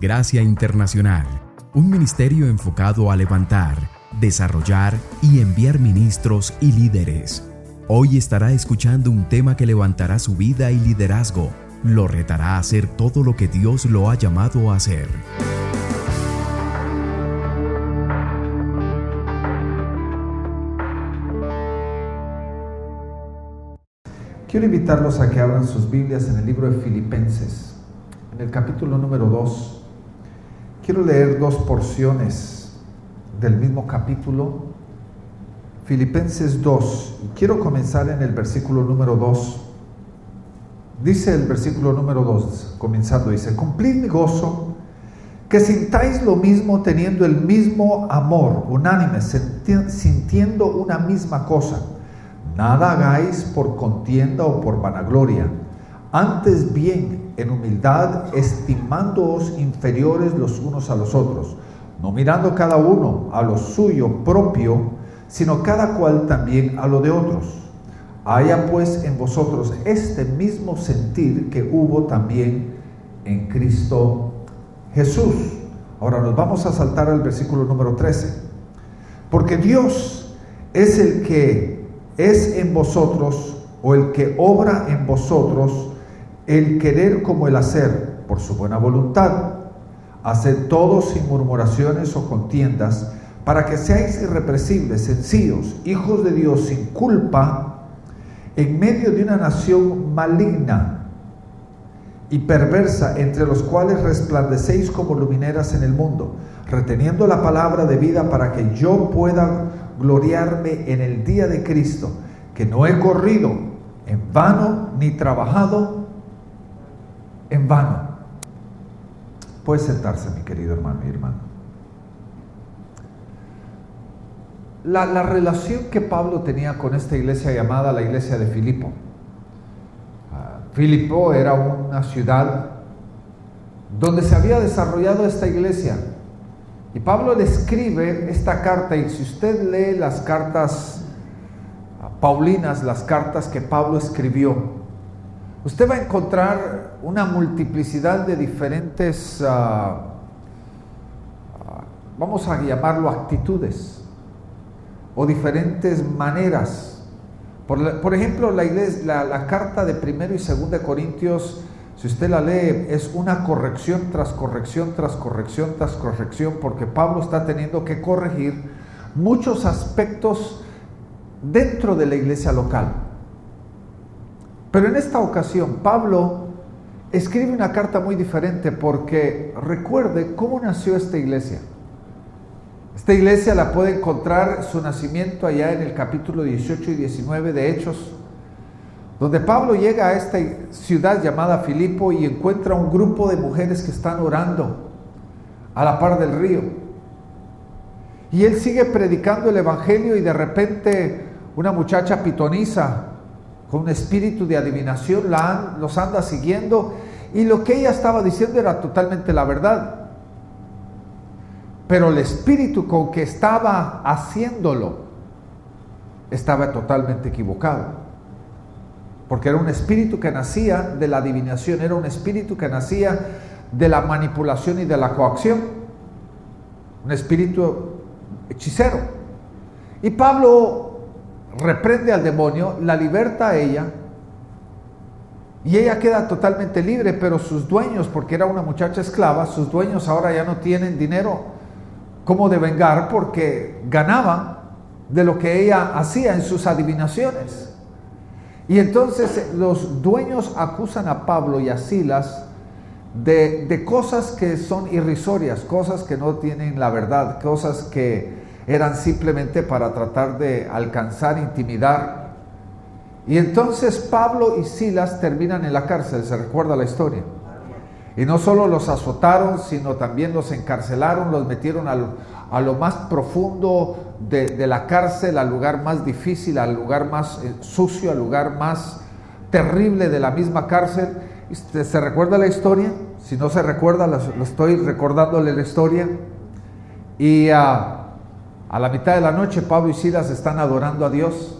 Gracia Internacional, un ministerio enfocado a levantar, desarrollar y enviar ministros y líderes. Hoy estará escuchando un tema que levantará su vida y liderazgo, lo retará a hacer todo lo que Dios lo ha llamado a hacer. Quiero invitarlos a que abran sus Biblias en el libro de Filipenses, en el capítulo número 2. Quiero leer dos porciones del mismo capítulo, Filipenses 2, y quiero comenzar en el versículo número 2. Dice el versículo número 2, comenzando, dice, cumplid mi gozo, que sintáis lo mismo teniendo el mismo amor, unánime, sintiendo una misma cosa. Nada hagáis por contienda o por vanagloria, antes bien en humildad, estimándoos inferiores los unos a los otros, no mirando cada uno a lo suyo propio, sino cada cual también a lo de otros. Haya pues en vosotros este mismo sentir que hubo también en Cristo Jesús. Ahora nos vamos a saltar al versículo número 13. Porque Dios es el que es en vosotros o el que obra en vosotros el querer como el hacer, por su buena voluntad. Haced todo sin murmuraciones o contiendas, para que seáis irrepresibles, sencillos, hijos de Dios sin culpa, en medio de una nación maligna y perversa, entre los cuales resplandecéis como lumineras en el mundo, reteniendo la palabra de vida para que yo pueda gloriarme en el día de Cristo, que no he corrido en vano ni trabajado en vano. Puede sentarse, mi querido hermano y hermana. La, la, relación que Pablo tenía con esta iglesia llamada la iglesia de Filipo. Uh, Filipo era una ciudad donde se había desarrollado esta iglesia. Y Pablo le escribe esta carta y si usted lee las cartas uh, paulinas, las cartas que Pablo escribió, usted va a encontrar una multiplicidad de diferentes, ah, ah, vamos a llamarlo actitudes, o diferentes maneras. Por, ejemplo, la, iglesia, la, carta de primero y segundo de Corintios, si usted la lee, es una corrección tras corrección, tras corrección, tras corrección, porque Pablo está teniendo que corregir muchos aspectos dentro de la iglesia local. Pero en esta ocasión Pablo escribe una carta muy diferente porque recuerde cómo nació esta iglesia. Esta iglesia la puede encontrar su nacimiento allá en el capítulo 18 y 19 de Hechos, donde Pablo llega a esta ciudad llamada Filipo y encuentra un grupo de mujeres que están orando a la par del río. Y él sigue predicando el Evangelio y de repente una muchacha pitoniza con un espíritu de adivinación, la los anda siguiendo y lo que ella estaba diciendo era totalmente la verdad. Pero el espíritu con que estaba haciéndolo estaba totalmente equivocado. Porque era un espíritu que nacía de la adivinación, era un espíritu que nacía de la manipulación y de la coacción. Un espíritu hechicero. Y Pablo reprende al demonio, la liberta a ella y ella queda totalmente libre, pero sus dueños, porque era una muchacha esclava, sus dueños ahora ya no tienen dinero como de vengar porque ganaba de lo que ella hacía en sus adivinaciones. Y entonces los dueños acusan a Pablo y a Silas de, de cosas que son irrisorias, cosas que no tienen la verdad, cosas que eran simplemente para tratar de alcanzar, intimidar. Y entonces Pablo y Silas terminan en la cárcel, se recuerda la historia. Y no solo los azotaron, sino también los encarcelaron, los metieron a lo, más profundo de, de, la cárcel, al lugar más difícil, al lugar más eh, sucio, al lugar más terrible de la misma cárcel. ¿Se recuerda la historia? Si no se recuerda, lo, estoy recordándole la historia. Y uh, a la mitad de la noche Pablo y Silas están adorando a Dios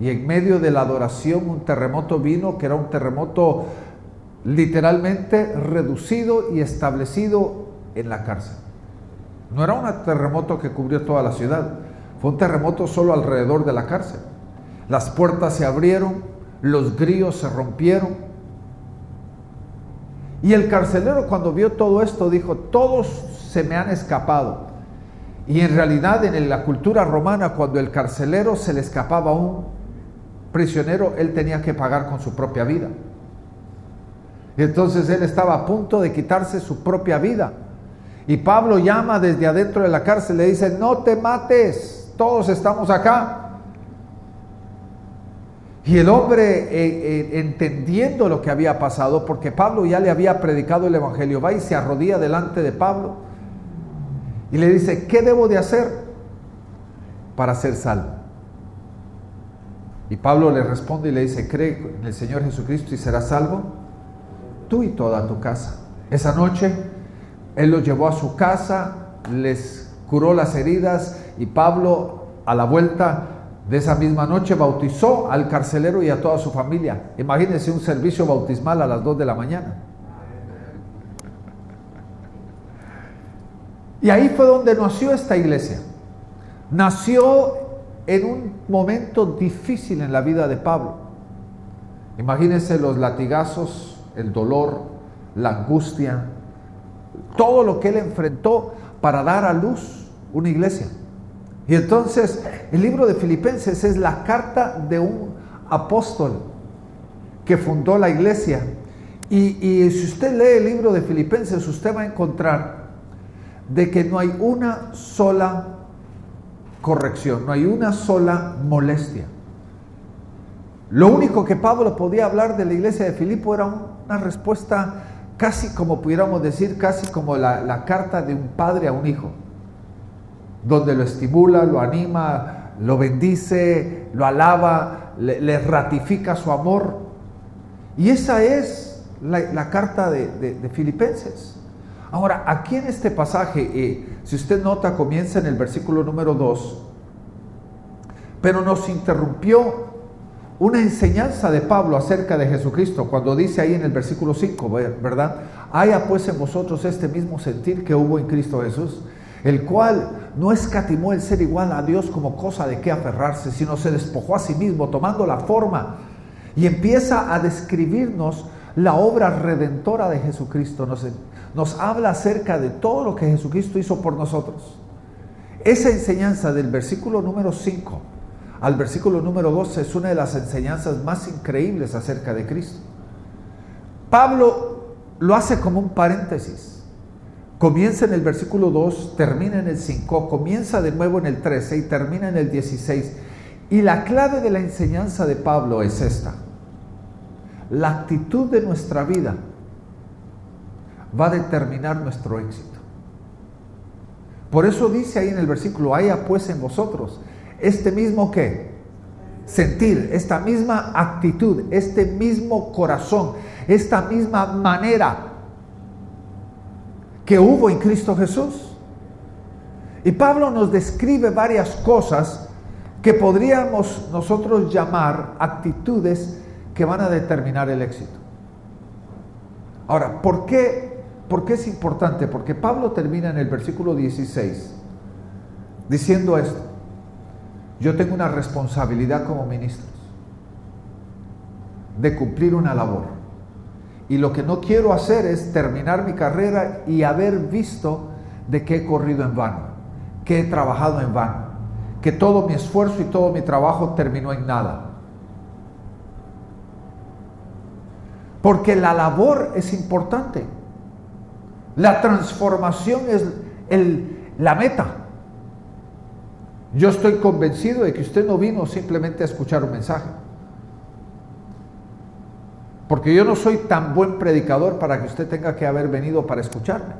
y en medio de la adoración un terremoto vino que era un terremoto literalmente reducido y establecido en la cárcel. No era un terremoto que cubrió toda la ciudad, fue un terremoto solo alrededor de la cárcel. Las puertas se abrieron, los grillos se rompieron. Y el carcelero cuando vio todo esto dijo, todos se me han escapado. Y en realidad en la cultura romana cuando el carcelero se le escapaba a un prisionero, él tenía que pagar con su propia vida. Entonces él estaba a punto de quitarse su propia vida. Y Pablo llama desde adentro de la cárcel, le dice, no te mates, todos estamos acá. Y el hombre, eh, eh, entendiendo lo que había pasado, porque Pablo ya le había predicado el Evangelio, va y se arrodilla delante de Pablo y le dice, ¿qué debo de hacer para ser salvo? Y Pablo le responde y le dice, cree en el Señor Jesucristo y serás salvo, tú y toda tu casa. Esa noche él los llevó a su casa, les curó las heridas y Pablo a la vuelta de esa misma noche bautizó al carcelero y a toda su familia. Imagínense un servicio bautismal a las 2 de la mañana. Y ahí fue donde nació esta iglesia. Nació en un momento difícil en la vida de Pablo. Imagínense los latigazos, el dolor, la angustia, todo lo que él enfrentó para dar a luz una iglesia. Y entonces el libro de Filipenses es la carta de un apóstol que fundó la iglesia. Y, y, si usted lee el libro de Filipenses, usted va a encontrar de que no hay una sola corrección, no hay una sola molestia. Lo único que Pablo podía hablar de la iglesia de Filipo era una respuesta casi como pudiéramos decir, casi como la, carta de un padre a un hijo donde lo estimula, lo anima, lo bendice, lo alaba, le, ratifica su amor. Y esa es la, carta de, Filipenses. Ahora, aquí en este pasaje, eh, si usted nota, comienza en el versículo número 2, pero nos interrumpió una enseñanza de Pablo acerca de Jesucristo, cuando dice ahí en el versículo 5, ¿verdad? Haya pues en vosotros este mismo sentir que hubo en Cristo Jesús, el cual no escatimó el ser igual a Dios como cosa de qué aferrarse, sino se despojó a sí mismo tomando la forma y empieza a describirnos la obra redentora de Jesucristo. Nos, nos habla acerca de todo lo que Jesucristo hizo por nosotros. Esa enseñanza del versículo número 5 al versículo número 12 es una de las enseñanzas más increíbles acerca de Cristo. Pablo lo hace como un paréntesis. Comienza en el versículo 2, termina en el 5, comienza de nuevo en el 13 y termina en el 16. Y la clave de la enseñanza de Pablo es esta. La actitud de nuestra vida va a determinar nuestro éxito. Por eso dice ahí en el versículo, haya pues en vosotros este mismo qué? Sentir, esta misma actitud, este mismo corazón, esta misma manera que hubo en Cristo Jesús. Y Pablo nos describe varias cosas que podríamos nosotros llamar actitudes que van a determinar el éxito. Ahora, ¿por qué, ¿por qué es importante? Porque Pablo termina en el versículo 16 diciendo esto. Yo tengo una responsabilidad como ministro de cumplir una labor. Y lo que no quiero hacer es terminar mi carrera y haber visto de que he corrido en vano, que he trabajado en vano, que todo mi esfuerzo y todo mi trabajo terminó en nada. Porque la labor es importante. La transformación es la meta. Yo estoy convencido de que usted no vino simplemente a escuchar un mensaje. Porque yo no soy tan buen predicador para que usted tenga que haber venido para escucharme.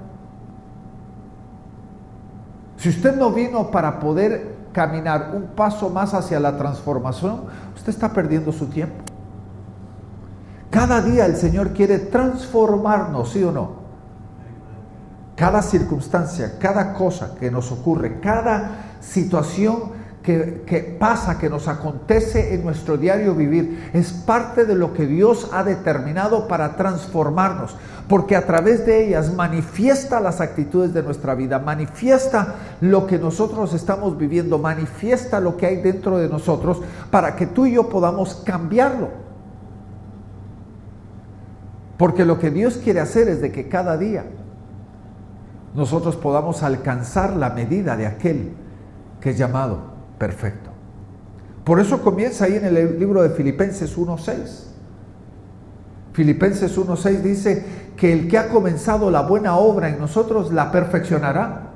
Si usted no vino para poder caminar un paso más hacia la transformación, usted está perdiendo su tiempo. Cada día el Señor quiere transformarnos, ¿sí o no? Cada circunstancia, cada cosa que nos ocurre, cada situación que, que, pasa, que nos acontece en nuestro diario vivir, es parte de lo que Dios ha determinado para transformarnos, porque a través de ellas manifiesta las actitudes de nuestra vida, manifiesta lo que nosotros estamos viviendo, manifiesta lo que hay dentro de nosotros, para que tú y yo podamos cambiarlo. Porque lo que Dios quiere hacer es de que cada día nosotros podamos alcanzar la medida de aquel que es llamado perfecto. Por eso comienza ahí en el libro de Filipenses 1.6. Filipenses 1.6 dice que el que ha comenzado la buena obra en nosotros la perfeccionará.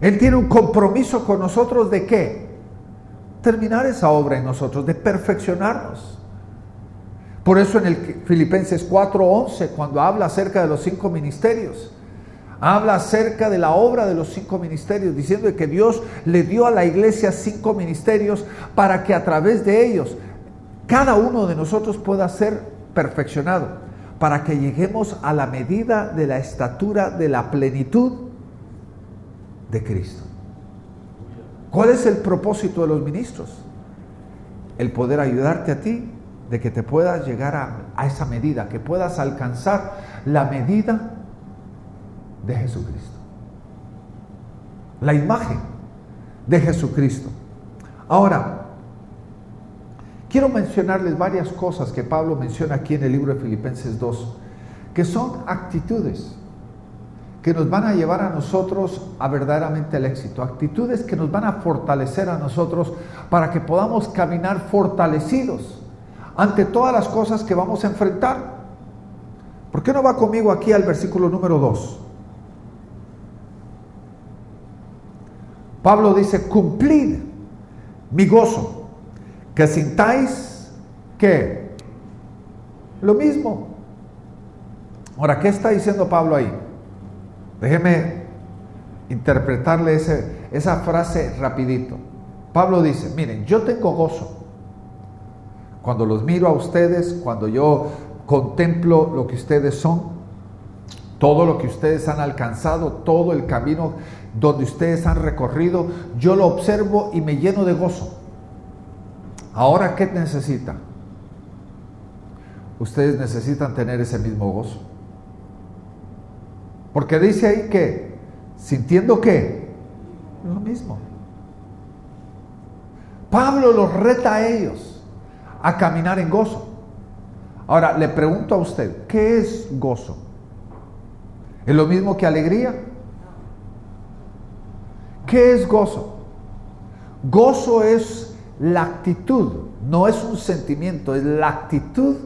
Él tiene un compromiso con nosotros de qué? Terminar esa obra en nosotros, de perfeccionarnos. Por eso en el Filipenses 4:11, cuando habla acerca de los cinco ministerios, habla acerca de la obra de los cinco ministerios, diciendo que Dios le dio a la iglesia cinco ministerios para que a través de ellos cada uno de nosotros pueda ser perfeccionado, para que lleguemos a la medida de la estatura de la plenitud de Cristo. ¿Cuál es el propósito de los ministros? El poder ayudarte a ti de que te puedas llegar a, esa medida, que puedas alcanzar la medida de Jesucristo. La imagen de Jesucristo. Ahora, quiero mencionarles varias cosas que Pablo menciona aquí en el libro de Filipenses 2, que son actitudes que nos van a llevar a nosotros a verdaderamente el éxito, actitudes que nos van a fortalecer a nosotros para que podamos caminar fortalecidos ante todas las cosas que vamos a enfrentar. ¿Por qué no va conmigo aquí al versículo número 2? Pablo dice, cumplid mi gozo, que sintáis que lo mismo. Ahora, ¿qué está diciendo Pablo ahí? Déjeme interpretarle esa frase rapidito. Pablo dice, miren, yo tengo gozo. Cuando los miro a ustedes, cuando yo contemplo lo que ustedes son, todo lo que ustedes han alcanzado, todo el camino donde ustedes han recorrido, yo lo observo y me lleno de gozo. Ahora, ¿qué necesitan? Ustedes necesitan tener ese mismo gozo. Porque dice ahí que, sintiendo que, lo mismo. Pablo los reta a ellos a caminar en gozo. Ahora, le pregunto a usted, ¿qué es gozo? ¿Es lo mismo que alegría? ¿Qué es gozo? Gozo es la actitud, no es un sentimiento, es la actitud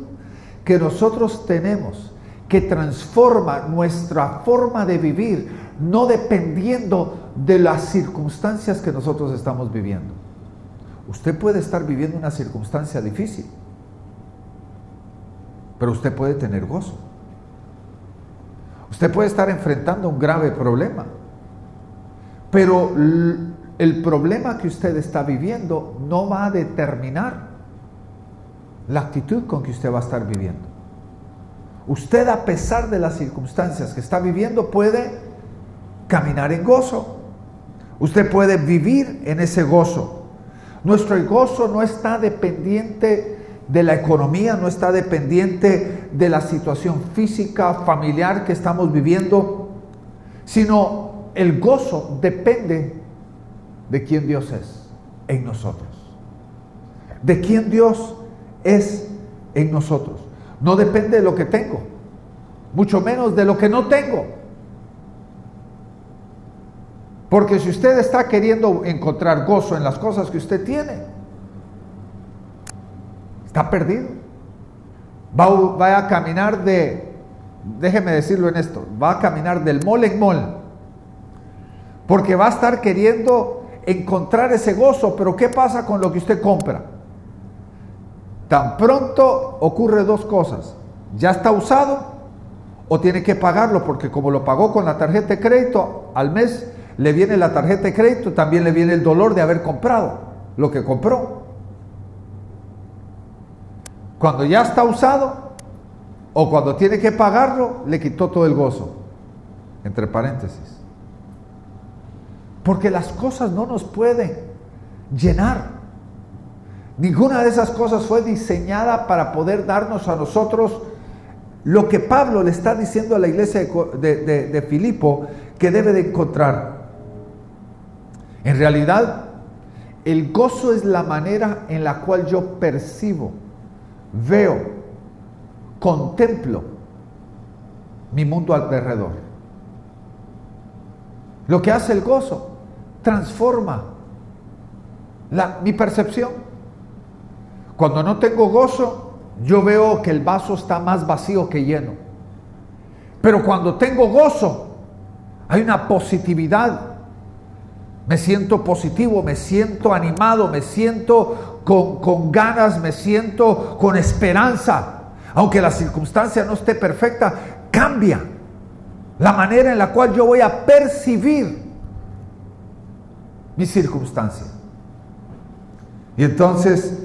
que nosotros tenemos que transforma nuestra forma de vivir, no dependiendo de las circunstancias que nosotros estamos viviendo. Usted puede estar viviendo una circunstancia difícil, pero usted puede tener gozo. Usted puede estar enfrentando un grave problema, pero el problema que usted está viviendo no va a determinar la actitud con que usted va a estar viviendo. Usted a pesar de las circunstancias que está viviendo puede caminar en gozo. Usted puede vivir en ese gozo. Nuestro gozo no está dependiente de la economía, no está dependiente de la situación física, familiar que estamos viviendo, sino el gozo depende de quién Dios es en nosotros. De quién Dios es en nosotros. No depende de lo que tengo, mucho menos de lo que no tengo. Porque si usted está queriendo encontrar gozo en las cosas que usted tiene, está perdido. Va, a caminar de, déjeme decirlo en esto, va a caminar del mol en mol. Porque va a estar queriendo encontrar ese gozo, pero ¿qué pasa con lo que usted compra? Tan pronto ocurre dos cosas. Ya está usado o tiene que pagarlo porque como lo pagó con la tarjeta de crédito al mes le viene la tarjeta de crédito, también le viene el dolor de haber comprado lo que compró. Cuando ya está usado o cuando tiene que pagarlo, le quitó todo el gozo. Entre paréntesis. Porque las cosas no nos pueden llenar. Ninguna de esas cosas fue diseñada para poder darnos a nosotros lo que Pablo le está diciendo a la iglesia de, de, Filipo que debe de encontrar. En realidad, el gozo es la manera en la cual yo percibo, veo, contemplo mi mundo alrededor. Lo que hace el gozo transforma mi percepción. Cuando no tengo gozo, yo veo que el vaso está más vacío que lleno. Pero cuando tengo gozo, hay una positividad me siento positivo, me siento animado, me siento con, ganas, me siento con esperanza. Aunque la circunstancia no esté perfecta, cambia la manera en la cual yo voy a percibir mi circunstancia. Y entonces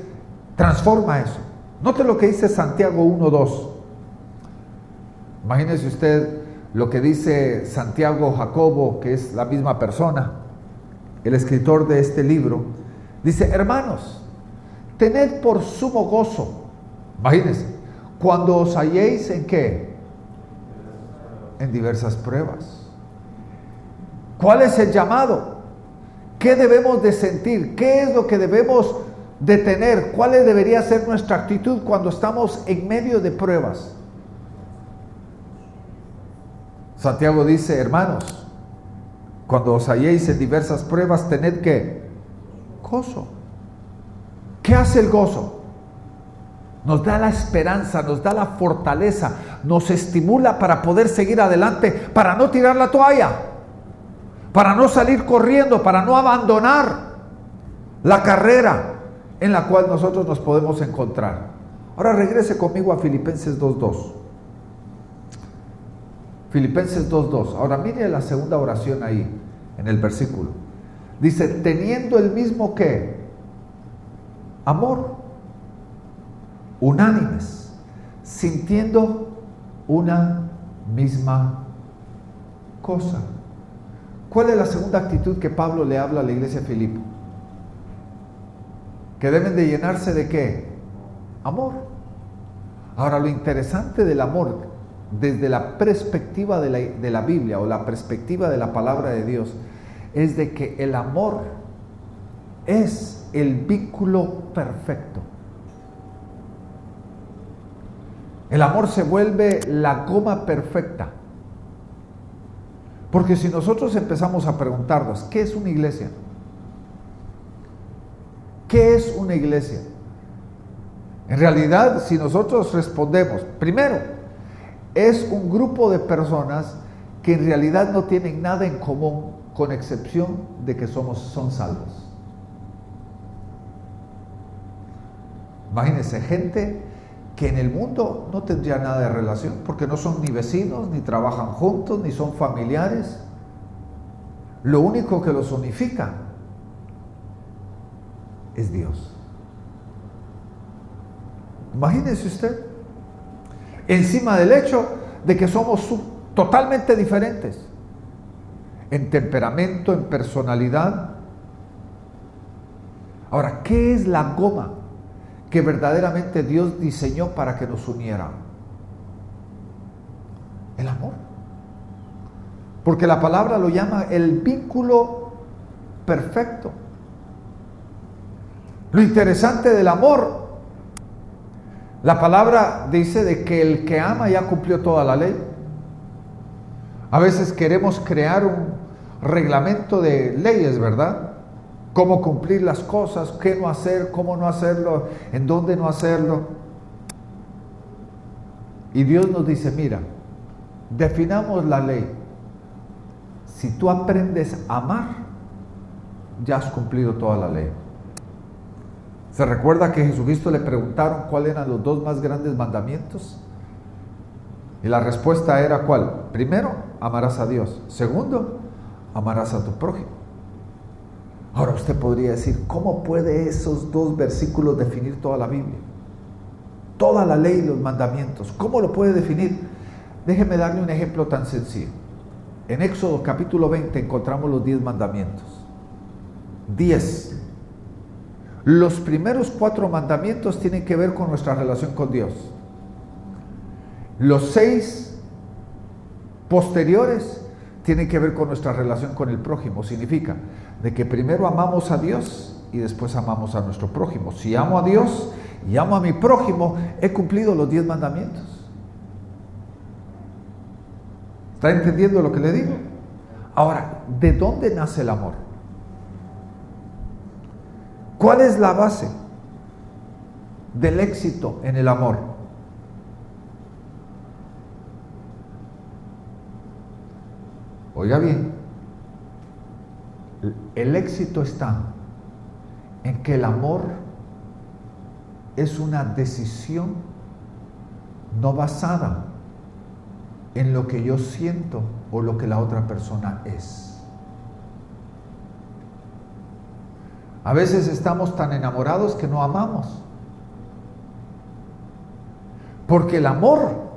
transforma eso. Note lo que dice Santiago 1.2. Imagínese usted lo que dice Santiago Jacobo, que es la misma persona el escritor de este libro, dice, hermanos, tened por sumo gozo, imagínense, cuando os halléis en qué? En diversas pruebas. ¿Cuál es el llamado? ¿Qué debemos de sentir? ¿Qué es lo que debemos de tener? ¿Cuál debería ser nuestra actitud cuando estamos en medio de pruebas? Santiago dice, hermanos, cuando os halléis en diversas pruebas, tened que gozo. ¿Qué hace el gozo? Nos da la esperanza, nos da la fortaleza, nos estimula para poder seguir adelante, para no tirar la toalla, para no salir corriendo, para no abandonar la carrera en la cual nosotros nos podemos encontrar. Ahora regrese conmigo a Filipenses 2.2. Filipenses 2.2. Ahora mire la segunda oración ahí, en el versículo. Dice, teniendo el mismo que amor, unánimes, sintiendo una misma cosa. ¿Cuál es la segunda actitud que Pablo le habla a la iglesia de Filipo? Que deben de llenarse de qué? Amor. Ahora lo interesante del amor desde la perspectiva de la, Biblia o la perspectiva de la palabra de Dios es de que el amor es el vínculo perfecto. El amor se vuelve la goma perfecta. Porque si nosotros empezamos a preguntarnos, ¿qué es una iglesia? ¿Qué es una iglesia? En realidad, si nosotros respondemos, primero, es un grupo de personas que en realidad no tienen nada en común con excepción de que somos, son salvos. Imagínense, gente que en el mundo no tendría nada de relación, porque no son ni vecinos, ni trabajan juntos, ni son familiares. Lo único que los unifica es Dios. Imagínese usted encima del hecho de que somos totalmente diferentes en temperamento, en personalidad. Ahora, ¿qué es la goma que verdaderamente Dios diseñó para que nos uniera? El amor. Porque la palabra lo llama el vínculo perfecto. Lo interesante del amor la palabra dice de que el que ama ya cumplió toda la ley. A veces queremos crear un reglamento de leyes, ¿verdad? Cómo cumplir las cosas, qué no hacer, cómo no hacerlo, en dónde no hacerlo. Y Dios nos dice, mira, definamos la ley. Si tú aprendes a amar, ya has cumplido toda la ley. ¿Se recuerda que Jesucristo le preguntaron cuáles eran los dos más grandes mandamientos? Y la respuesta era cuál? Primero, amarás a Dios. Segundo, amarás a tu prójimo. Ahora usted podría decir, ¿cómo puede esos dos versículos definir toda la Biblia? Toda la ley y los mandamientos. ¿Cómo lo puede definir? Déjeme darle un ejemplo tan sencillo. En Éxodo capítulo 20 encontramos los diez mandamientos. Diez. Los primeros cuatro mandamientos tienen que ver con nuestra relación con Dios. Los seis posteriores tienen que ver con nuestra relación con el prójimo. Significa de que primero amamos a Dios y después amamos a nuestro prójimo. Si amo a Dios y amo a mi prójimo, he cumplido los diez mandamientos. ¿Está entendiendo lo que le digo? Ahora, ¿de dónde nace el amor? ¿Cuál es la base del éxito en el amor? Oiga bien, el éxito está en que el amor es una decisión no basada en lo que yo siento o lo que la otra persona es. A veces estamos tan enamorados que no amamos. Porque el amor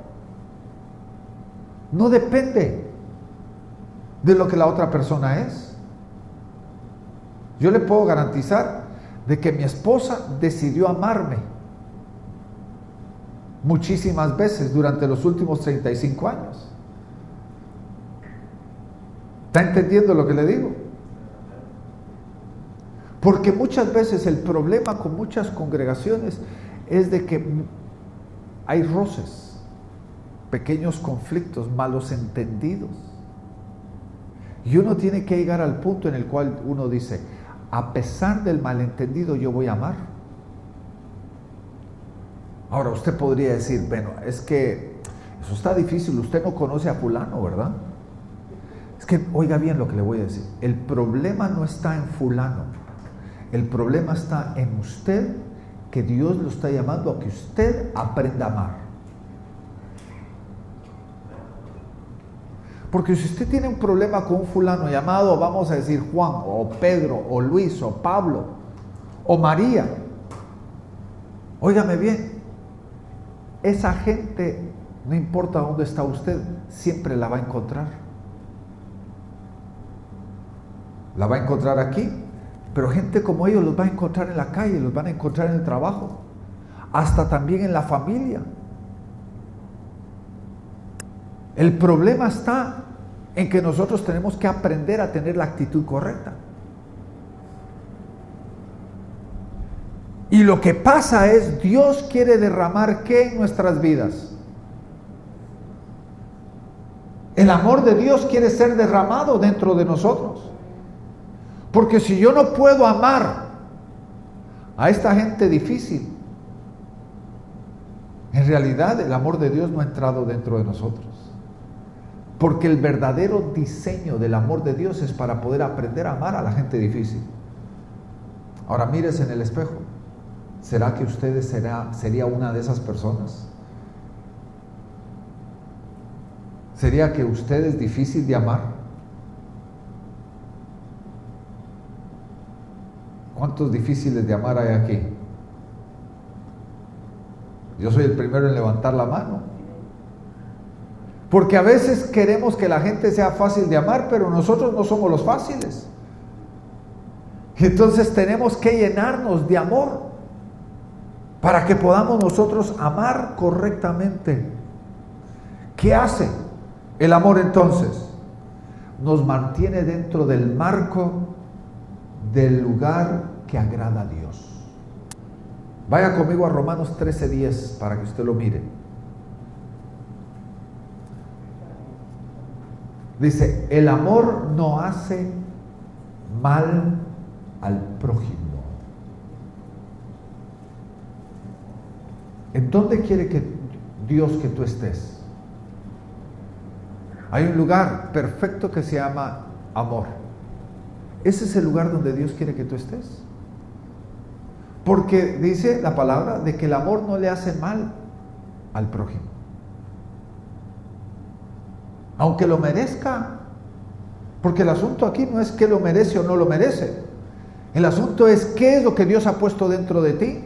no depende de lo que la otra persona es. Yo le puedo garantizar de que mi esposa decidió amarme muchísimas veces durante los últimos 35 años. ¿Está entendiendo lo que le digo? Porque muchas veces el problema con muchas congregaciones es de que hay roces, pequeños conflictos, malos entendidos. Y uno tiene que llegar al punto en el cual uno dice, a pesar del malentendido yo voy a amar. Ahora usted podría decir, bueno, es que eso está difícil, usted no conoce a fulano, ¿verdad? Es que oiga bien lo que le voy a decir, el problema no está en fulano, el problema está en usted que Dios lo está llamando a que usted aprenda a amar. Porque si usted tiene un problema con un fulano llamado, vamos a decir Juan, o Pedro, o Luis, o Pablo, o María, óigame bien, esa gente, no importa dónde está usted, siempre la va a encontrar. La va a encontrar aquí, pero gente como ellos los va a encontrar en la calle, los van a encontrar en el trabajo, hasta también en la familia. El problema está en que nosotros tenemos que aprender a tener la actitud correcta. Y lo que pasa es, Dios quiere derramar qué en nuestras vidas. El amor de Dios quiere ser derramado dentro de nosotros. Porque si yo no puedo amar a esta gente difícil, en realidad el amor de Dios no ha entrado dentro de nosotros. Porque el verdadero diseño del amor de Dios es para poder aprender a amar a la gente difícil. Ahora mires en el espejo. ¿Será que usted será, sería una de esas personas? ¿Sería que usted es difícil de amar? ¿Cuántos difíciles de amar hay aquí? Yo soy el primero en levantar la mano. Porque a veces queremos que la gente sea fácil de amar, pero nosotros no somos los fáciles. Entonces tenemos que llenarnos de amor para que podamos nosotros amar correctamente. ¿Qué hace el amor entonces? Nos mantiene dentro del marco del lugar que agrada a Dios. Vaya conmigo a Romanos 13:10 para que usted lo mire. Dice, el amor no hace mal al prójimo. ¿En dónde quiere que Dios que tú estés? Hay un lugar perfecto que se llama amor. Ese es el lugar donde Dios quiere que tú estés. Porque dice la palabra de que el amor no le hace mal al prójimo aunque lo merezca. Porque el asunto aquí no es que lo merece o no lo merece. El asunto es qué es lo que Dios ha puesto dentro de ti.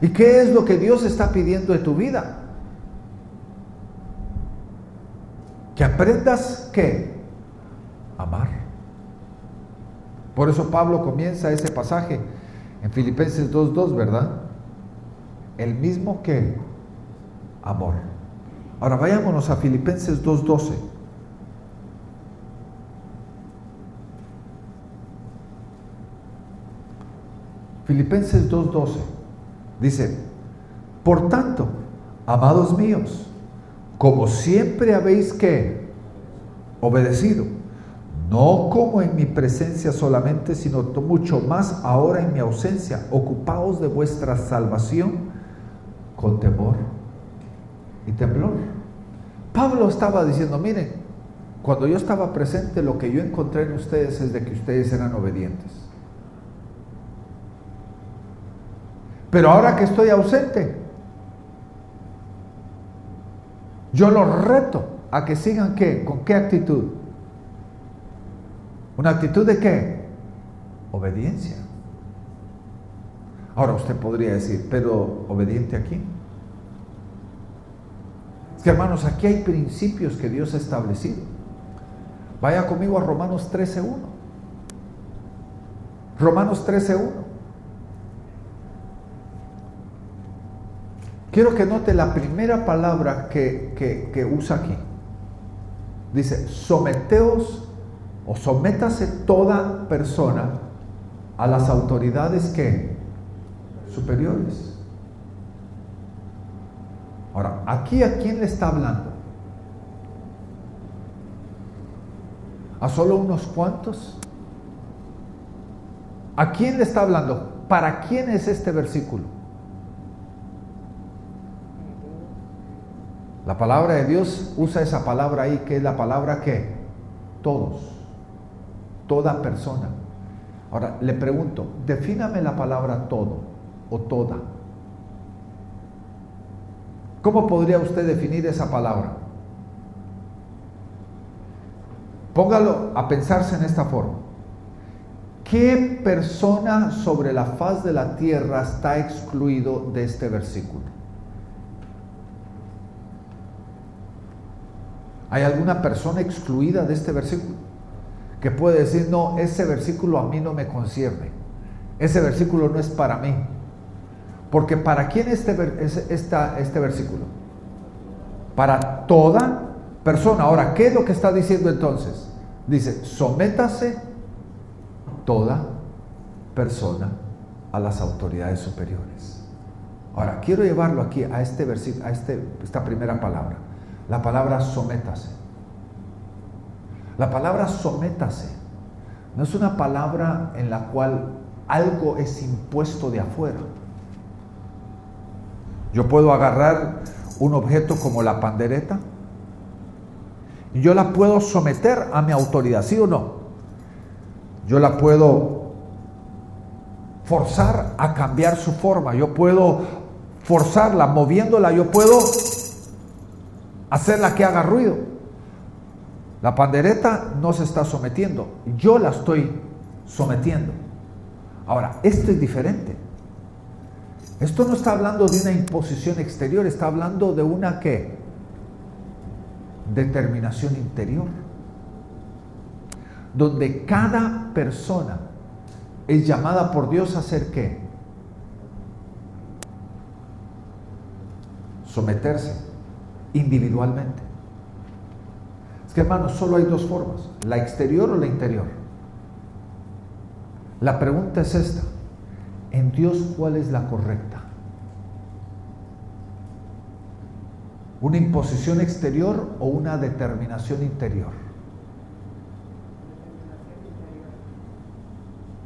¿Y qué es lo que Dios está pidiendo de tu vida? Que aprendas que amar. Por eso Pablo comienza ese pasaje en Filipenses 2.2, ¿verdad? El mismo que amor. Ahora vayámonos a Filipenses 2.12. Filipenses 2.12 dice, por tanto, amados míos, como siempre habéis que obedecido, no como en mi presencia solamente, sino mucho más ahora en mi ausencia, ocupaos de vuestra salvación con temor y temblor. Pablo estaba diciendo, miren, cuando yo estaba presente, lo que yo encontré en ustedes es de que ustedes eran obedientes. Pero ahora que estoy ausente, yo los reto a que sigan qué, con qué actitud. ¿Una actitud de qué? Obediencia. Ahora usted podría decir, pero obediente aquí. Que hermanos, aquí hay principios que Dios ha establecido. Vaya conmigo a Romanos 13.1. Romanos 13.1. Quiero que note la primera palabra que, usa aquí. Dice, someteos o sométase toda persona a las autoridades que superiores. Ahora, aquí a quién le está hablando? ¿A solo unos cuantos? ¿A quién le está hablando? ¿Para quién es este versículo? La palabra de Dios usa esa palabra ahí, que es la palabra que todos, toda persona. Ahora, le pregunto, defíname la palabra todo o toda. ¿Cómo podría usted definir esa palabra? Póngalo a pensarse en esta forma. ¿Qué persona sobre la faz de la tierra está excluido de este versículo? ¿Hay alguna persona excluida de este versículo? Que puede decir, no, ese versículo a mí no me concierne. Ese versículo no es para mí. Porque ¿para quién este, este versículo? Para toda persona. Ahora, ¿qué es lo que está diciendo entonces? Dice, sométase toda persona a las autoridades superiores. Ahora, quiero llevarlo aquí a este versículo, a este, esta primera palabra la palabra sométase. La palabra sométase no es una palabra en la cual algo es impuesto de afuera. Yo puedo agarrar un objeto como la pandereta yo la puedo someter a mi autoridad, ¿sí o no? Yo la puedo forzar a cambiar su forma, yo puedo forzarla, moviéndola, yo puedo hacerla que haga ruido. La pandereta no se está sometiendo, yo la estoy sometiendo. Ahora, esto es diferente. Esto no está hablando de una imposición exterior, está hablando de una qué? Determinación interior. Donde cada persona es llamada por Dios a hacer qué? Someterse individualmente. Es que hermanos, solo hay dos formas, la exterior o la interior. La pregunta es esta, ¿en Dios cuál es la correcta? ¿Una imposición exterior o una determinación interior?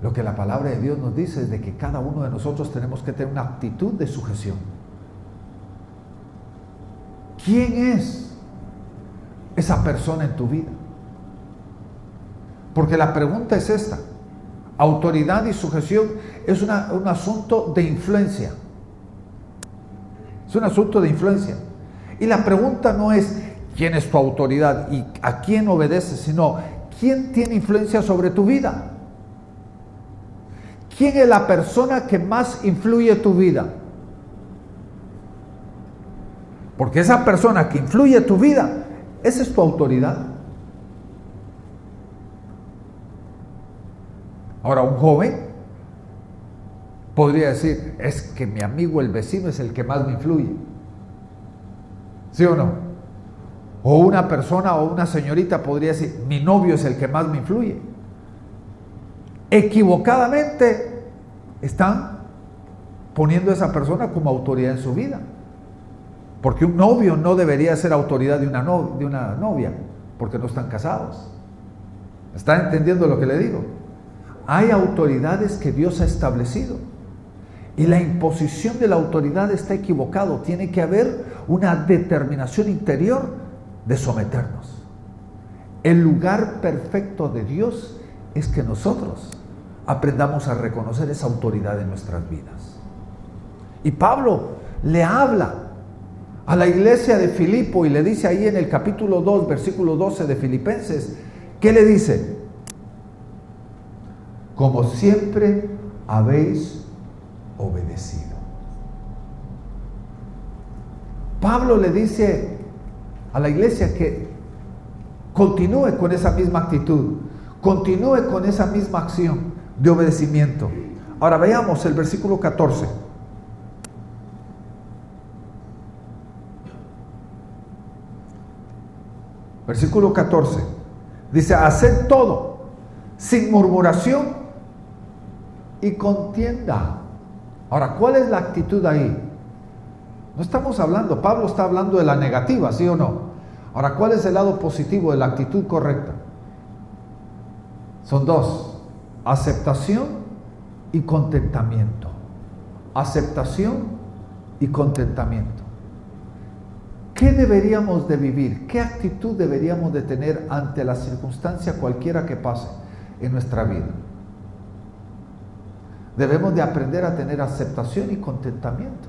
Lo que la palabra de Dios nos dice es de que cada uno de nosotros tenemos que tener una actitud de sujeción. ¿Quién es esa persona en tu vida? Porque la pregunta es esta. Autoridad y sujeción es un asunto de influencia. Es un asunto de influencia. Y la pregunta no es quién es tu autoridad y a quién obedeces, sino quién tiene influencia sobre tu vida. ¿Quién es la persona que más influye tu vida? Porque esa persona que influye tu vida ¿Esa es tu autoridad? Ahora, un joven podría decir, es que mi amigo el vecino es el que más me influye. ¿Sí o no? O una persona o una señorita podría decir, mi novio es el que más me influye. Equivocadamente están poniendo a esa persona como autoridad en su vida. Porque un novio no debería ser autoridad de una, novia, porque no están casados. ¿Están entendiendo lo que le digo? Hay autoridades que Dios ha establecido. Y la imposición de la autoridad está equivocado. Tiene que haber una determinación interior de someternos. El lugar perfecto de Dios es que nosotros aprendamos a reconocer esa autoridad en nuestras vidas. Y Pablo le habla a la iglesia de Filipo y le dice ahí en el capítulo 2, versículo 12 de Filipenses, ¿qué le dice? Como siempre habéis obedecido. Pablo le dice a la iglesia que continúe con esa misma actitud, continúe con esa misma acción de obedecimiento. Ahora veamos el versículo 14. Versículo 14. Dice, haced todo sin murmuración y contienda. Ahora, ¿cuál es la actitud ahí? No estamos hablando, Pablo está hablando de la negativa, ¿sí o no? Ahora, ¿cuál es el lado positivo de la actitud correcta? Son dos, aceptación y contentamiento. Aceptación y contentamiento. ¿Qué deberíamos de vivir? ¿Qué actitud deberíamos de tener ante la circunstancia cualquiera que pase en nuestra vida? Debemos de aprender a tener aceptación y contentamiento.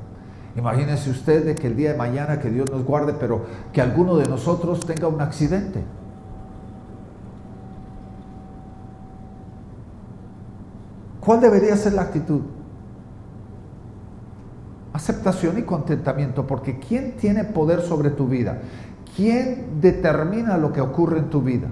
Imagínese usted que el día de mañana, que Dios nos guarde, pero que alguno de nosotros tenga un accidente. ¿Cuál debería ser la actitud? Aceptación y contentamiento, porque ¿quién tiene poder sobre tu vida? ¿Quién determina lo que ocurre en tu vida?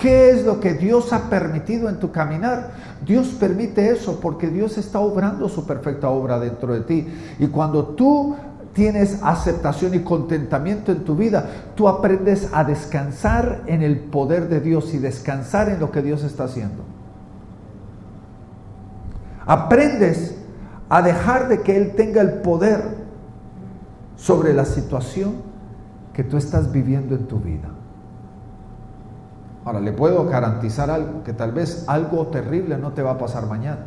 ¿Qué es lo que Dios ha permitido en tu caminar? Dios permite eso porque Dios está obrando su perfecta obra dentro de ti. Y cuando tú tienes aceptación y contentamiento en tu vida, tú aprendes a descansar en el poder de Dios y descansar en lo que Dios está haciendo. Aprendes a dejar de que Él tenga el poder sobre la situación que tú estás viviendo en tu vida. Ahora, le puedo garantizar algo, que tal vez algo terrible no te va a pasar mañana,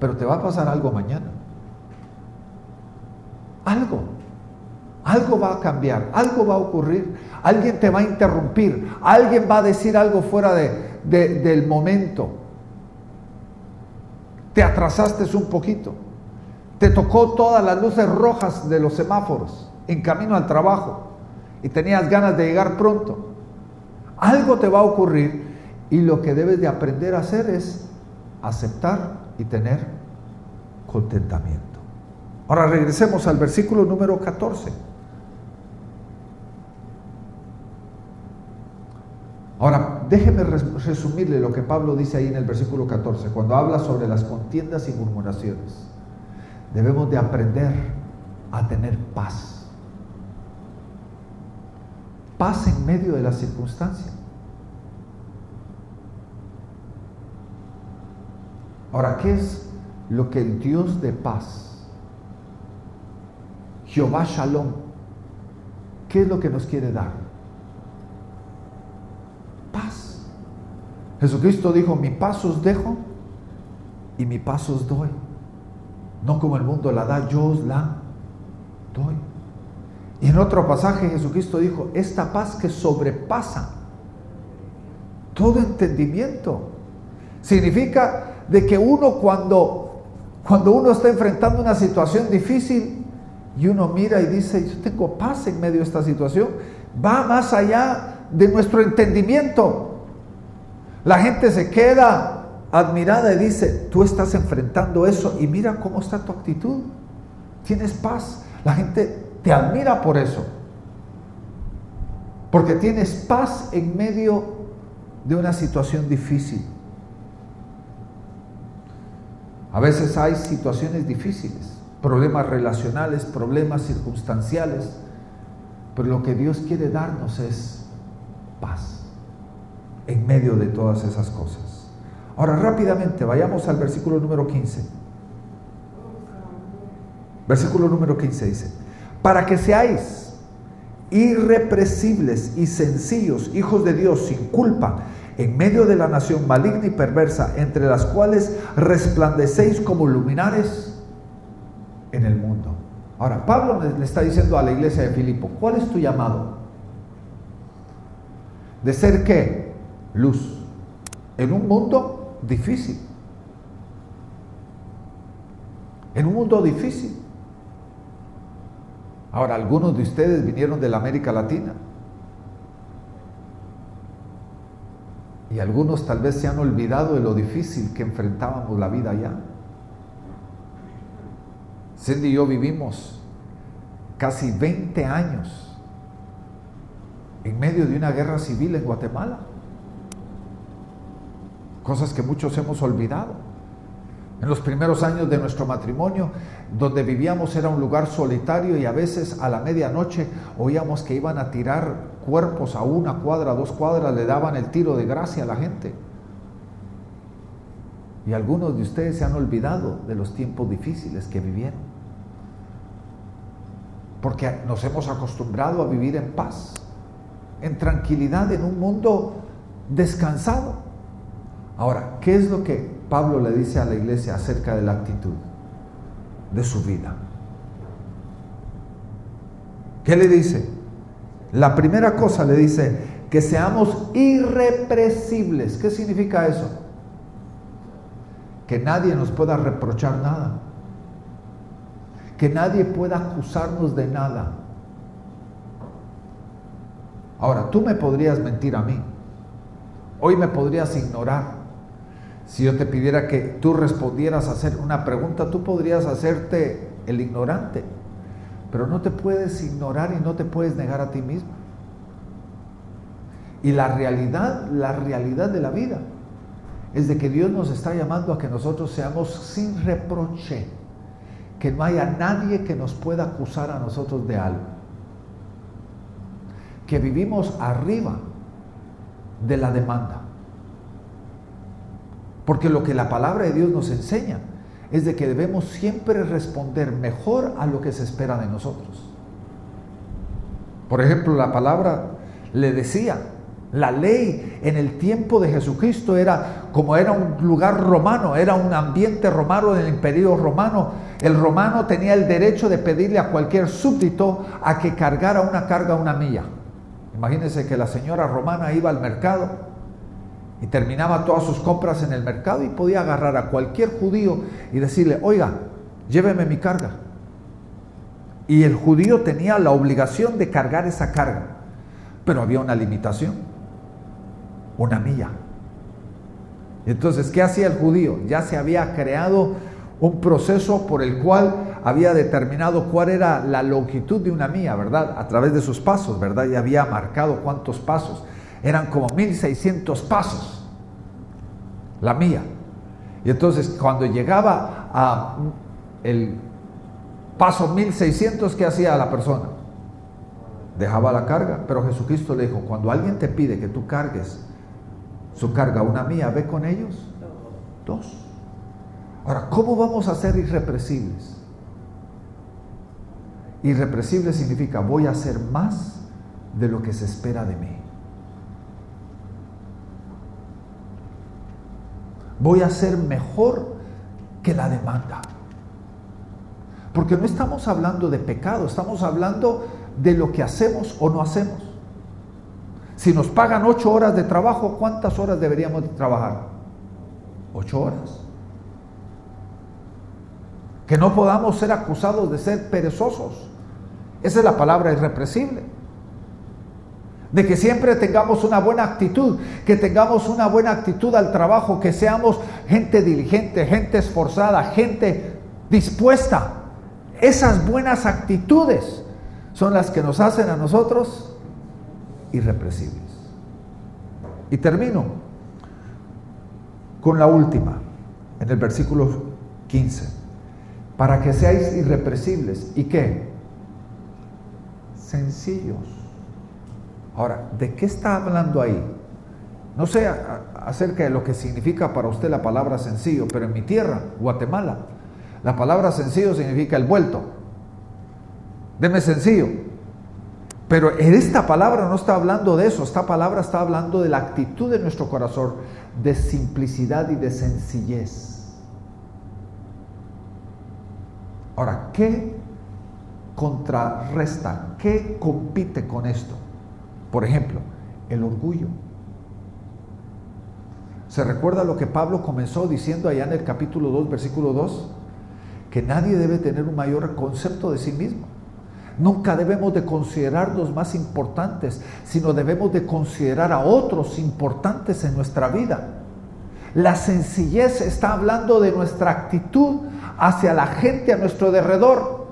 pero te va a pasar algo mañana. Algo, algo va a cambiar, algo va a ocurrir, alguien te va a interrumpir, alguien va a decir algo fuera de, del momento. Te atrasaste un poquito, te tocó todas las luces rojas de los semáforos en camino al trabajo y tenías ganas de llegar pronto algo te va a ocurrir y lo que debes de aprender a hacer es aceptar y tener contentamiento. Ahora regresemos al versículo número 14. Ahora, déjeme resumirle lo que Pablo dice ahí en el versículo 14, cuando habla sobre las contiendas y murmuraciones. Debemos de aprender a tener paz paz en medio de la circunstancia. Ahora, ¿qué es lo que el Dios de paz, Jehová Shalom, qué es lo que nos quiere dar? Paz. Jesucristo dijo, mi paz os dejo y mi paz os doy. No como el mundo la da, yo os la doy. Y en otro pasaje Jesucristo dijo, esta paz que sobrepasa todo entendimiento. Significa de que uno cuando, cuando uno está enfrentando una situación difícil y uno mira y dice, yo tengo paz en medio de esta situación, va más allá de nuestro entendimiento. La gente se queda admirada y dice, tú estás enfrentando eso y mira cómo está tu actitud. Tienes paz. La gente te admira por eso. Porque tienes paz en medio de una situación difícil. A veces hay situaciones difíciles, problemas relacionales, problemas circunstanciales, pero lo que Dios quiere darnos es paz en medio de todas esas cosas. Ahora rápidamente vayamos al versículo número 15. Versículo número 15 dice, para que seáis irrepresibles y sencillos, hijos de Dios, sin culpa, en medio de la nación maligna y perversa, entre las cuales resplandecéis como luminares en el mundo. Ahora, Pablo le está diciendo a la iglesia de Filipo, ¿cuál es tu llamado? ¿De ser qué? Luz. En un mundo difícil. En un mundo difícil. Ahora, algunos de ustedes vinieron de la América Latina. Y algunos tal vez se han olvidado de lo difícil que enfrentábamos la vida allá. Cindy y yo vivimos casi 20 años en medio de una guerra civil en Guatemala. Cosas que muchos hemos olvidado. En los primeros años de nuestro matrimonio, donde vivíamos era un lugar solitario y a veces a la medianoche oíamos que iban a tirar cuerpos a una cuadra, dos cuadras, le daban el tiro de gracia a la gente. Y algunos de ustedes se han olvidado de los tiempos difíciles que vivieron. Porque nos hemos acostumbrado a vivir en paz, en tranquilidad, en un mundo descansado. Ahora, ¿qué es lo que Pablo le dice a la iglesia acerca de la actitud de su vida. ¿Qué le dice? La primera cosa le dice que seamos irrepresibles. ¿Qué significa eso? Que nadie nos pueda reprochar nada. Que nadie pueda acusarnos de nada. Ahora, tú me podrías mentir a mí. Hoy me podrías ignorar. Si yo te pidiera que tú respondieras a hacer una pregunta, tú podrías hacerte el ignorante, pero no te puedes ignorar y no te puedes negar a ti mismo. Y la realidad, la realidad de la vida es de que Dios nos está llamando a que nosotros seamos sin reproche, que no haya nadie que nos pueda acusar a nosotros de algo, que vivimos arriba de la demanda. Porque lo que la palabra de Dios nos enseña es de que debemos siempre responder mejor a lo que se espera de nosotros. Por ejemplo, la palabra le decía, la ley en el tiempo de Jesucristo era como era un lugar romano, era un ambiente romano del imperio romano. El romano tenía el derecho de pedirle a cualquier súbdito a que cargara una carga una milla. Imagínense que la señora romana iba al mercado y terminaba todas sus compras en el mercado y podía agarrar a cualquier judío y decirle, oiga, lléveme mi carga. Y el judío tenía la obligación de cargar esa carga, pero había una limitación, una milla. Entonces, ¿qué hacía el judío? Ya se había creado un proceso por el cual había determinado cuál era la longitud de una milla, ¿verdad? A través de sus pasos, ¿verdad? Y había marcado cuántos pasos eran como 1600 pasos, la mía. Y entonces cuando llegaba a el paso 1600, ¿qué hacía la persona? Dejaba la carga, pero Jesucristo le dijo, cuando alguien te pide que tú cargues su carga, una mía, ve con ellos. Dos. Ahora, ¿cómo vamos a ser irrepresibles? Irrepresible significa voy a hacer más de lo que se espera de mí. Voy a ser mejor que la demanda. Porque no estamos hablando de pecado, estamos hablando de lo que hacemos o no hacemos. Si nos pagan ocho horas de trabajo, ¿cuántas horas deberíamos de trabajar? Ocho horas. Que no podamos ser acusados de ser perezosos. Esa es la palabra irrepresible de que siempre tengamos una buena actitud, que tengamos una buena actitud al trabajo, que seamos gente diligente, gente esforzada, gente dispuesta. Esas buenas actitudes son las que nos hacen a nosotros irrepresibles. Y termino con la última, en el versículo 15. Para que seáis irrepresibles. ¿Y qué? Sencillos. Ahora, ¿de qué está hablando ahí? No sé acerca de lo que significa para usted la palabra sencillo, pero en mi tierra, Guatemala, la palabra sencillo significa el vuelto. Deme sencillo. Pero en esta palabra no está hablando de eso, esta palabra está hablando de la actitud de nuestro corazón, de simplicidad y de sencillez. Ahora, ¿qué contrarresta? ¿Qué compite con esto? Por ejemplo, el orgullo. ¿Se recuerda lo que Pablo comenzó diciendo allá en el capítulo 2, versículo 2? Que nadie debe tener un mayor concepto de sí mismo. Nunca debemos de considerarnos más importantes, sino debemos de considerar a otros importantes en nuestra vida. La sencillez está hablando de nuestra actitud hacia la gente a nuestro derredor,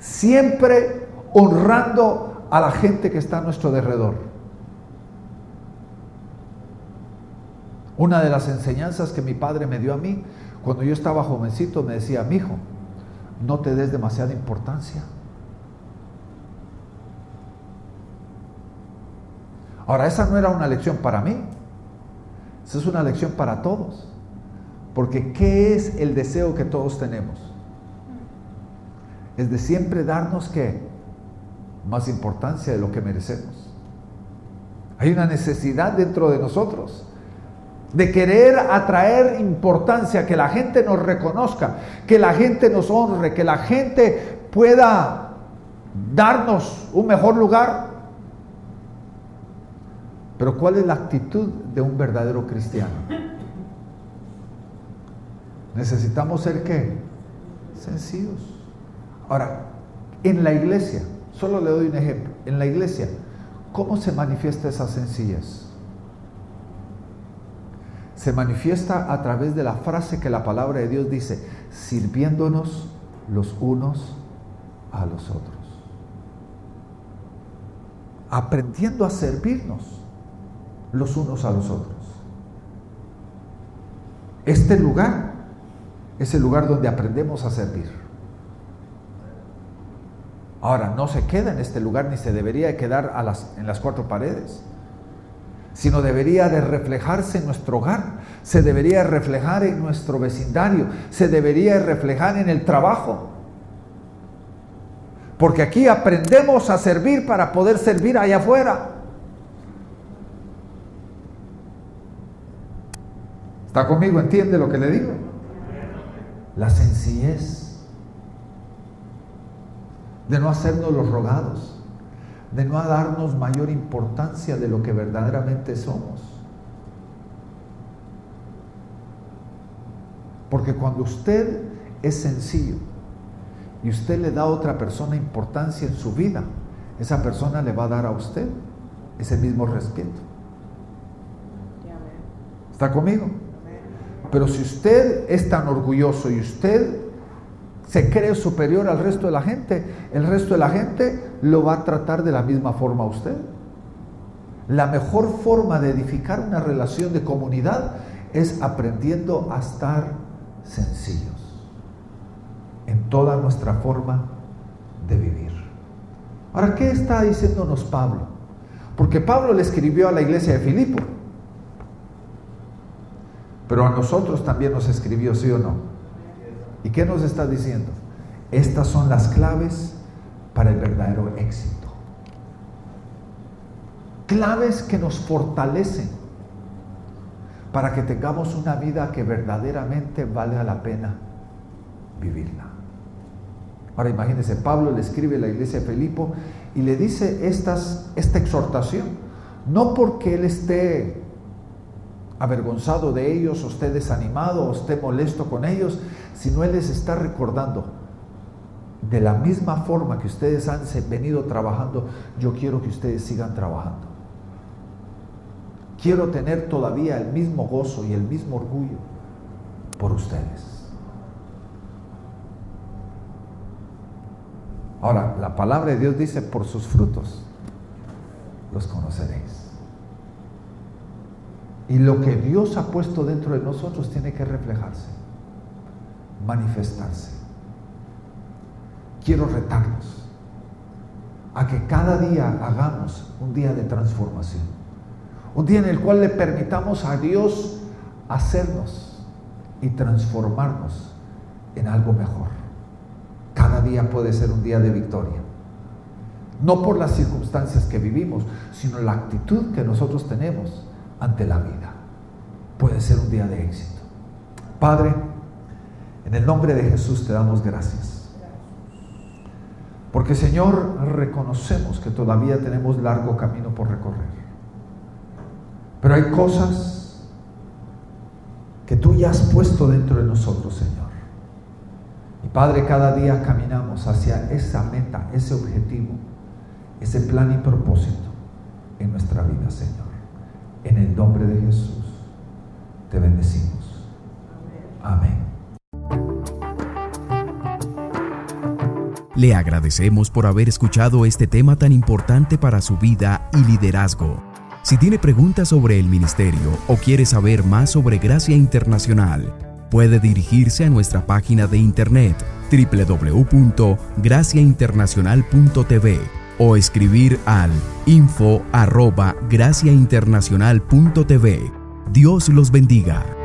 siempre honrando a la gente que está a nuestro derredor. Una de las enseñanzas que mi padre me dio a mí cuando yo estaba jovencito me decía, mi hijo, no te des demasiada importancia. Ahora, esa no era una lección para mí, esa es una lección para todos. Porque ¿qué es el deseo que todos tenemos? Es de siempre darnos qué? Más importancia de lo que merecemos. Hay una necesidad dentro de nosotros de querer atraer importancia, que la gente nos reconozca, que la gente nos honre, que la gente pueda darnos un mejor lugar. Pero ¿cuál es la actitud de un verdadero cristiano? Necesitamos ser qué? Sencillos. Ahora, en la iglesia, solo le doy un ejemplo, en la iglesia, ¿cómo se manifiesta esa sencillez? Se manifiesta a través de la frase que la palabra de Dios dice, sirviéndonos los unos a los otros. Aprendiendo a servirnos los unos a los otros. Este lugar es el lugar donde aprendemos a servir. Ahora, no se queda en este lugar ni se debería quedar en las cuatro paredes, sino debería de reflejarse en nuestro hogar, se debería reflejar en nuestro vecindario, se debería reflejar en el trabajo. Porque aquí aprendemos a servir para poder servir allá afuera. ¿Está conmigo? ¿Entiende lo que le digo? La sencillez de no hacernos los rogados, de no darnos mayor importancia de lo que verdaderamente somos. Porque cuando usted es sencillo y usted le da a otra persona importancia en su vida, esa persona le va a dar a usted ese mismo respeto. ¿Está conmigo? Pero si usted es tan orgulloso y usted se cree superior al resto de la gente, el resto de la gente lo va a tratar de la misma forma a usted. La mejor forma de edificar una relación de comunidad es aprendiendo a estar sencillos en toda nuestra forma de vivir. Ahora, ¿qué está diciéndonos Pablo? Porque Pablo le escribió a la iglesia de Filipo pero a nosotros también nos escribió, ¿sí o no? ¿Y qué nos está diciendo? Estas son las claves para el verdadero éxito. Claves que nos fortalecen para que tengamos una vida que verdaderamente valga la pena vivirla. Ahora imagínense, Pablo le escribe a la iglesia de Filipo y le dice esta exhortación, no porque él esté avergonzado de ellos, o esté desanimado, o esté molesto con ellos, sino Él les está recordando, de la misma forma que ustedes han venido trabajando, yo quiero que ustedes sigan trabajando. Quiero tener todavía el mismo gozo y el mismo orgullo por ustedes. Ahora, la palabra de Dios dice por sus frutos los conoceréis. Y lo que Dios ha puesto dentro de nosotros tiene que reflejarse, manifestarse. Quiero retarnos a que cada día hagamos un día de transformación. Un día en el cual le permitamos a Dios hacernos y transformarnos en algo mejor. Cada día puede ser un día de victoria. No por las circunstancias que vivimos, sino la actitud que nosotros tenemos ante la vida. Puede ser un día de éxito. Padre, en el nombre de Jesús te damos gracias. Porque Señor, reconocemos que todavía tenemos largo camino por recorrer. Pero hay cosas que tú ya has puesto dentro de nosotros, Señor. Y Padre, cada día caminamos hacia esa meta, ese objetivo, ese plan y propósito en nuestra vida, Señor. En el nombre de Jesús te bendecimos. Amén. Le agradecemos por haber escuchado este tema tan importante para su vida y liderazgo. Si tiene preguntas sobre el ministerio o quiere saber más sobre Gracia Internacional, puede dirigirse a nuestra página de internet www.graciainternacional.tv o escribir al info arroba graciainternacional.tv. Dios los bendiga.